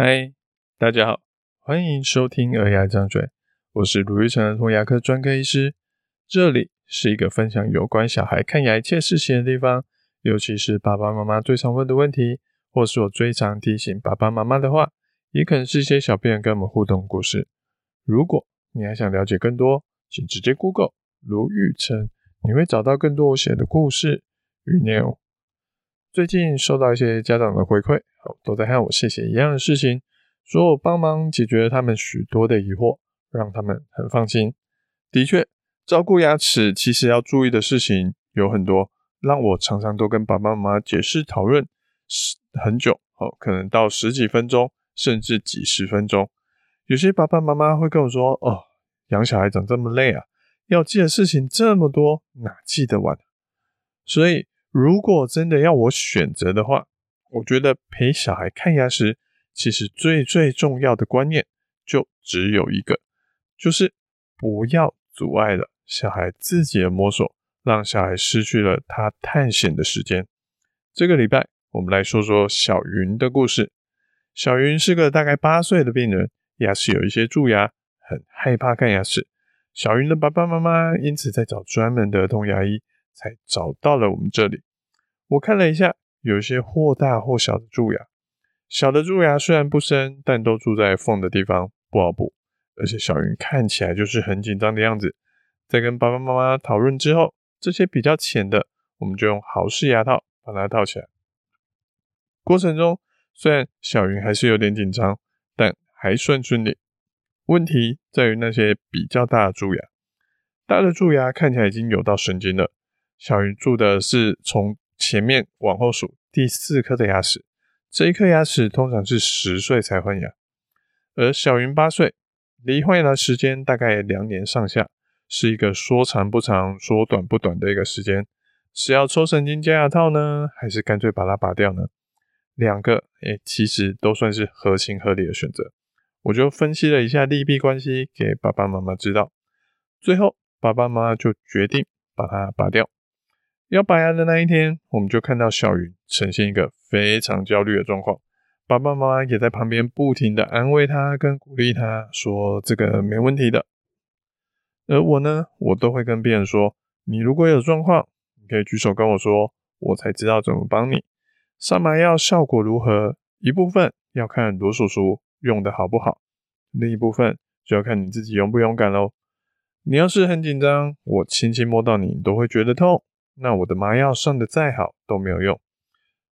嗨，大家好，欢迎收听《儿牙张嘴》，我是卢玉成儿童牙科专科医师。这里是一个分享有关小孩看牙一切事情的地方，尤其是爸爸妈妈最常问的问题，或是我最常提醒爸爸妈妈的话，也可能是一些小朋友跟我们互动故事。如果你还想了解更多，请直接 Google 卢玉成，你会找到更多我写的故事与内容。最近收到一些家长的回馈，都在和我谢谢一样的事情，说我帮忙解决了他们许多的疑惑，让他们很放心。的确，照顾牙齿其实要注意的事情有很多，让我常常都跟爸爸妈妈解释讨论很久，哦，可能到十几分钟，甚至几十分钟。有些爸爸妈妈会跟我说：“哦，养小孩怎么这么累啊？要记的事情这么多，哪记得完？”所以。如果真的要我选择的话，我觉得陪小孩看牙时，其实最最重要的观念就只有一个，就是不要阻碍了小孩自己的摸索，让小孩失去了他探险的时间。这个礼拜，我们来说说小云的故事。小云是个大概八岁的病人，牙齿有一些蛀牙，很害怕看牙齿。小云的爸爸妈妈因此在找专门的儿童牙医。才找到了我们这里。我看了一下，有一些或大或小的蛀牙。小的蛀牙虽然不深，但都住在缝的地方，不好补。而且小云看起来就是很紧张的样子。在跟爸爸妈妈讨论之后，这些比较浅的，我们就用豪氏牙套把它套起来。过程中虽然小云还是有点紧张，但还算顺利。问题在于那些比较大的蛀牙，大的蛀牙看起来已经有到神经了。小云蛀的是从前面往后数第四颗的牙齿，这一颗牙齿通常是十岁才换牙，而小云八岁，离换牙时间大概两年上下，是一个说长不长、说短不短的一个时间。是要抽神经加牙套呢，还是干脆把它拔掉呢？两个，诶，其实都算是合情合理的选择。我就分析了一下利弊关系给爸爸妈妈知道，最后爸爸妈妈就决定把它拔掉。要拔牙的那一天，我们就看到小云呈现一个非常焦虑的状况，爸爸妈妈也在旁边不停的安慰他跟鼓励他，说这个没问题的。而我呢，我都会跟病人说，你如果有状况，你可以举手跟我说，我才知道怎么帮你。上麻药效果如何，一部分要看罗叔叔用的好不好，另一部分就要看你自己勇不勇敢喽。你要是很紧张，我轻轻摸到你，你都会觉得痛。那我的麻药上的再好都没有用，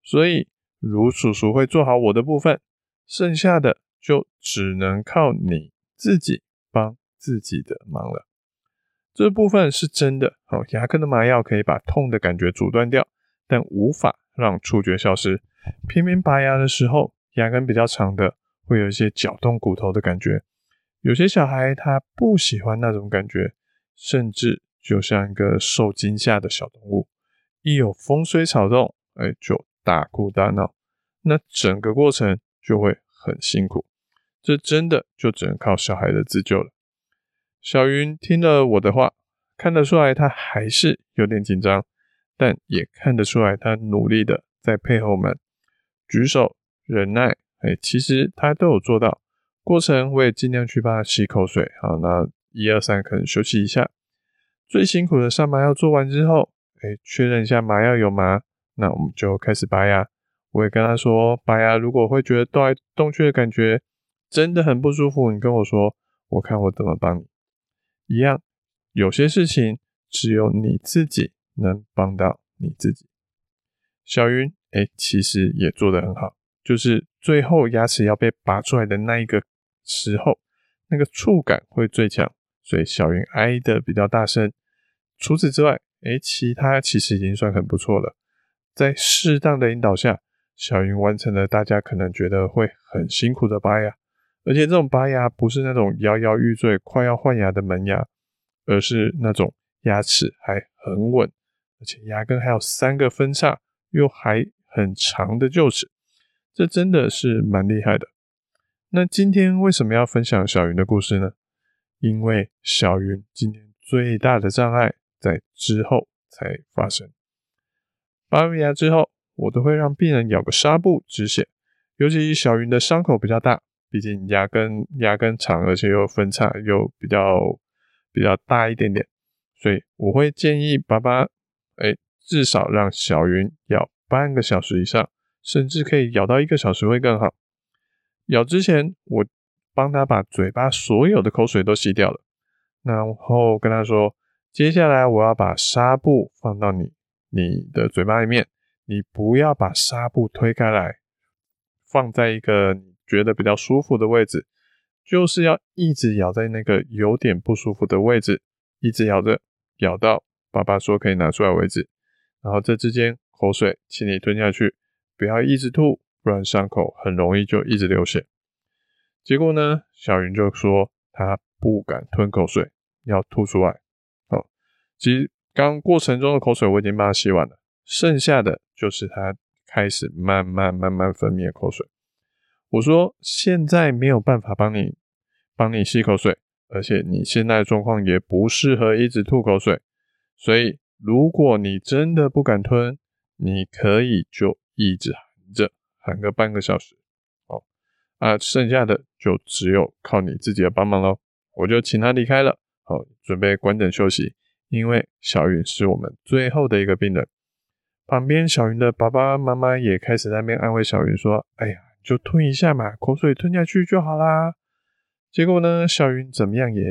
所以卢叔叔会做好我的部分，剩下的就只能靠你自己帮自己的忙了。这部分是真的，好，牙科的麻药可以把痛的感觉阻断掉，但无法让触觉消失。偏偏拔牙的时候，牙根比较长的会有一些搅动骨头的感觉，有些小孩他不喜欢那种感觉，甚至。就像一个受惊吓的小动物，一有风吹草动，哎，就大哭大闹，那整个过程就会很辛苦。这真的就只能靠小孩的自救了。小云听了我的话，看得出来他还是有点紧张，但也看得出来他努力的在配合我们，举手、忍耐，哎，其实他都有做到。过程我也尽量去帮他吸口水，好，那一二三，可能休息一下。最辛苦的上麻药做完之后，哎，确认一下麻药有麻，那我们就开始拔牙。我也跟他说，拔牙如果会觉得动来动去的感觉真的很不舒服，你跟我说，我看我怎么帮你。一样，有些事情只有你自己能帮到你自己。小云，哎，其实也做得很好，就是最后牙齿要被拔出来的那一个时候，那个触感会最强。所以小云挨的比较大声。除此之外，诶，其他其实已经算很不错了。在适当的引导下，小云完成了大家可能觉得会很辛苦的拔牙。而且这种拔牙不是那种摇摇欲坠、快要换牙的门牙，而是那种牙齿还很稳，而且牙根还有三个分叉又还很长的臼齿。这真的是蛮厉害的。那今天为什么要分享小云的故事呢？因为小云今天最大的障碍在之后才发生。拔完牙之后，我都会让病人咬个纱布止血，尤其小云的伤口比较大，毕竟牙根牙根长，而且又分叉又比较比较大一点点，所以我会建议爸爸，哎，至少让小云咬半个小时以上，甚至可以咬到一个小时会更好。咬之前，我帮他把嘴巴所有的口水都吸掉了，然后跟他说，接下来我要把纱布放到你你的嘴巴里面，你不要把纱布推开来，放在一个你觉得比较舒服的位置，就是要一直咬在那个有点不舒服的位置，一直咬着，咬到爸爸说可以拿出来为止。然后这之间口水，请你吞下去，不要一直吐。不然伤口很容易就一直流血。结果呢，小云就说她不敢吞口水，要吐出来。哦，其实刚过程中的口水我已经帮她吸完了，剩下的就是她开始慢慢慢慢分泌口水。我说现在没有办法帮你帮你吸口水，而且你现在的状况也不适合一直吐口水，所以如果你真的不敢吞，你可以就一直含着。含个半个小时，好啊，剩下的就只有靠你自己的帮忙喽。我就请他离开了，好，准备关灯休息。因为小云是我们最后的一个病人。旁边小云的爸爸妈妈也开始在那边安慰小云说：“哎呀，就吞一下嘛，口水吞下去就好啦。”结果呢，小云怎么样也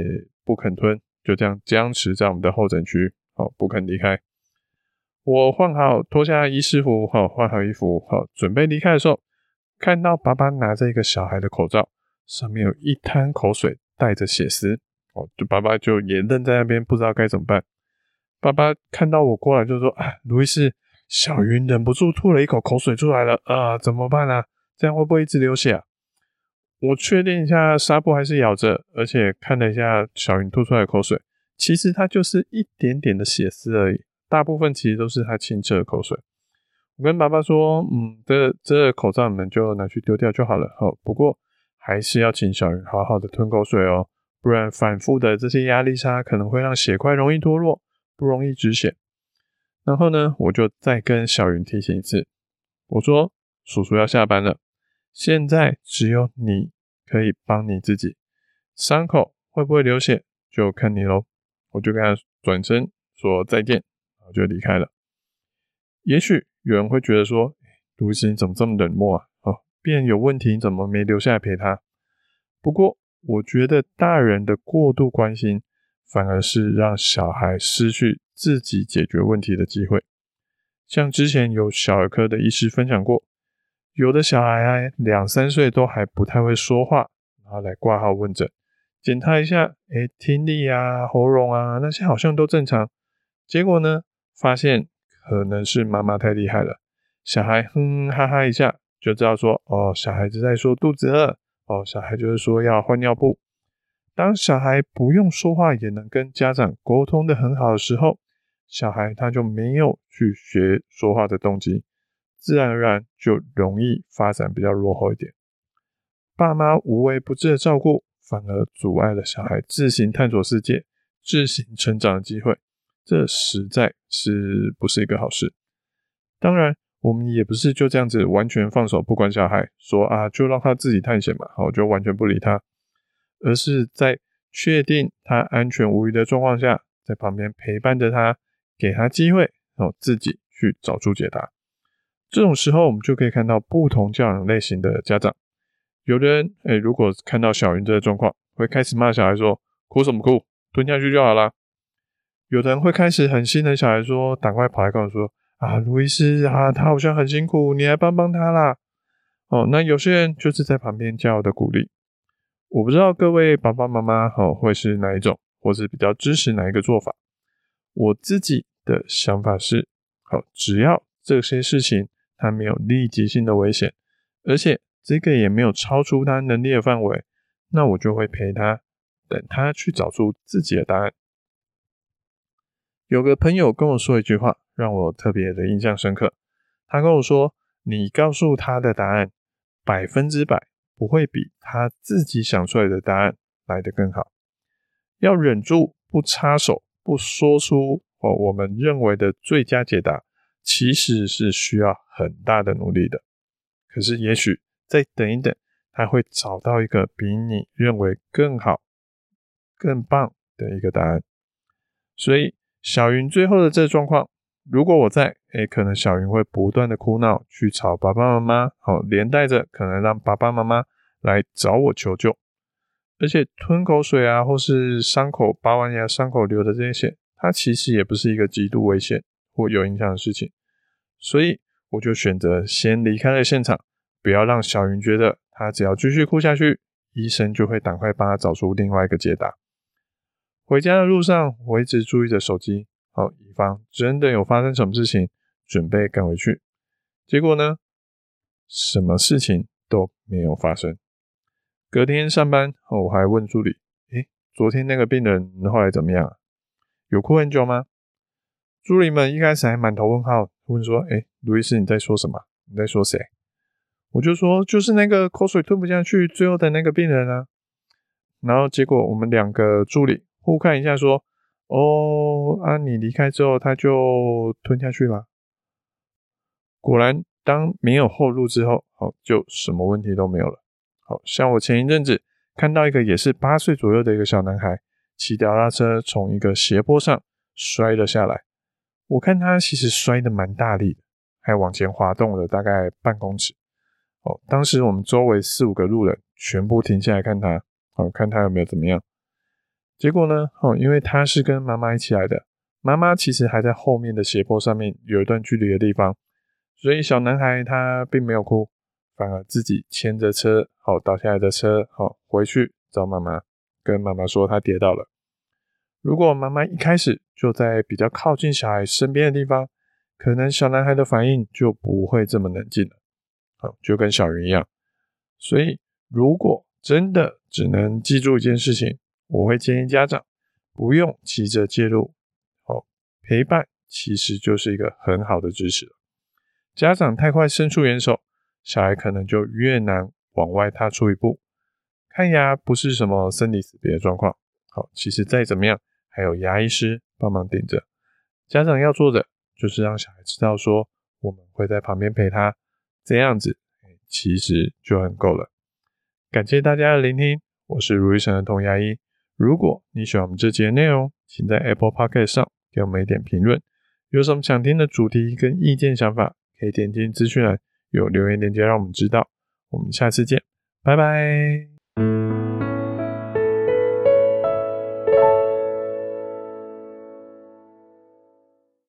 不肯吞，就这样僵持在我们的候诊区，好，不肯离开。我换好，脱下医师服，好，换好衣服，好，准备离开的时候，看到爸爸拿着一个小孩的口罩，上面有一滩口水，带着血丝，哦，就爸爸就也愣在那边，不知道该怎么办。爸爸看到我过来，就说：“啊，卢医师，小云忍不住吐了一口口水出来了，啊，怎么办啊？这样会不会一直流血啊？”我确定一下，纱布还是咬着，而且看了一下小云吐出来的口水，其实它就是一点点的血丝而已。大部分其实都是他清澈的口水。我跟爸爸说：“嗯，这这口罩你们就拿去丢掉就好了。好，不过还是要请小云好好的吞口水哦，不然反复的这些压力差可能会让血块容易脱落，不容易止血。”然后呢，我就再跟小云提醒一次，我说：“叔叔要下班了，现在只有你可以帮你自己，伤口会不会流血就看你喽。”我就跟他转身说再见。然后就离开了。也许有人会觉得说：“卢医师你怎么这么冷漠啊？便，有问题，怎么没留下来陪他？”不过，我觉得大人的过度关心，反而是让小孩失去自己解决问题的机会。像之前有小儿科的医师分享过，有的小孩啊，两三岁都还不太会说话，然后来挂号问诊，检查一下，诶，听力啊、喉咙啊那些好像都正常，结果呢？发现可能是妈妈太厉害了，小孩哼哼哈哈一下就知道说哦，小孩子在说肚子饿哦，小孩就是说要换尿布。当小孩不用说话也能跟家长沟通的很好的时候，小孩他就没有去学说话的动机，自然而然就容易发展比较落后一点。爸妈无微不至的照顾，反而阻碍了小孩自行探索世界、自行成长的机会。这实在是不是一个好事。当然，我们也不是就这样子完全放手不管小孩，说啊，就让他自己探险嘛，好，就完全不理他，而是在确定他安全无虞的状况下，在旁边陪伴着他，给他机会，然后自己去找出解答。这种时候，我们就可以看到不同教养类型的家长。有的人，哎，如果看到小云这个状况，会开始骂小孩说：“哭什么哭？吞下去就好了。”有的人会开始很心疼小孩，说：“赶快跑来跟我说啊，卢医师啊，他好像很辛苦，你来帮帮他啦。”哦，那有些人就是在旁边加油的鼓励。我不知道各位爸爸妈妈哦会是哪一种，或是比较支持哪一个做法。我自己的想法是，好，只要这些事情他没有立即性的危险，而且这个也没有超出他能力的范围，那我就会陪他，等他去找出自己的答案。有个朋友跟我说一句话，让我特别的印象深刻。他跟我说：“你告诉他的答案，百分之百不会比他自己想出来的答案来得更好。要忍住不插手，不说出哦我们认为的最佳解答，其实是需要很大的努力的。可是，也许再等一等，他会找到一个比你认为更好、更棒的一个答案。所以小云最后的这状况，如果我在，诶，可能小云会不断的哭闹，去吵爸爸妈妈，好，连带着可能让爸爸妈妈来找我求救。而且吞口水啊，或是伤口拔完牙伤口流的这些血，它其实也不是一个极度危险或有影响的事情，所以我就选择先离开了现场，不要让小云觉得她只要继续哭下去，医生就会赶快帮她找出另外一个解答。回家的路上，我一直注意着手机，好，以防真的有发生什么事情，准备赶回去。结果呢，什么事情都没有发生。隔天上班，我还问助理：“诶，昨天那个病人后来怎么样？有哭很久吗？”助理们一开始还满头问号，问说：“诶，卢医师你在说什么？你在说谁？”我就说：“就是那个口水吞不下去，最后的那个病人啊。”然后结果我们两个助理互看一下，说：“哦，啊，你离开之后他就吞下去了。”果然，当没有后路之后，好，就什么问题都没有了。好像我前一阵子看到一个也是八岁左右的一个小男孩骑脚踏车从一个斜坡上摔了下来，我看他其实摔得蛮大力的，还往前滑动了大概半公尺。哦，当时我们周围四五个路人全部停下来看他，哦，看他有没有怎么样。结果呢，哦，因为他是跟妈妈一起来的，妈妈其实还在后面的斜坡上面有一段距离的地方，所以小男孩他并没有哭。反而自己牵着车，好倒下来的车，好回去找妈妈，跟妈妈说他跌倒了。如果妈妈一开始就在比较靠近小孩身边的地方，可能小男孩的反应就不会这么冷静了。好，就跟小云一样。所以，如果真的只能记住一件事情，我会建议家长不用急着介入。好，陪伴其实就是一个很好的支持。家长太快伸出援手。小孩可能就越难往外踏出一步。看牙不是什么生离死别的状况，好，其实再怎么样，还有牙医师帮忙顶着。家长要做的就是让小孩知道说，我们会在旁边陪他，这样子，其实就很够了。感谢大家的聆听，我是如意城的童牙医。如果你喜欢我们这节内容，请在 Apple Podcast 上给我们一点评论。有什么想听的主题跟意见想法，可以点进资讯栏。有留言链接让我们知道，我们下次见，拜拜。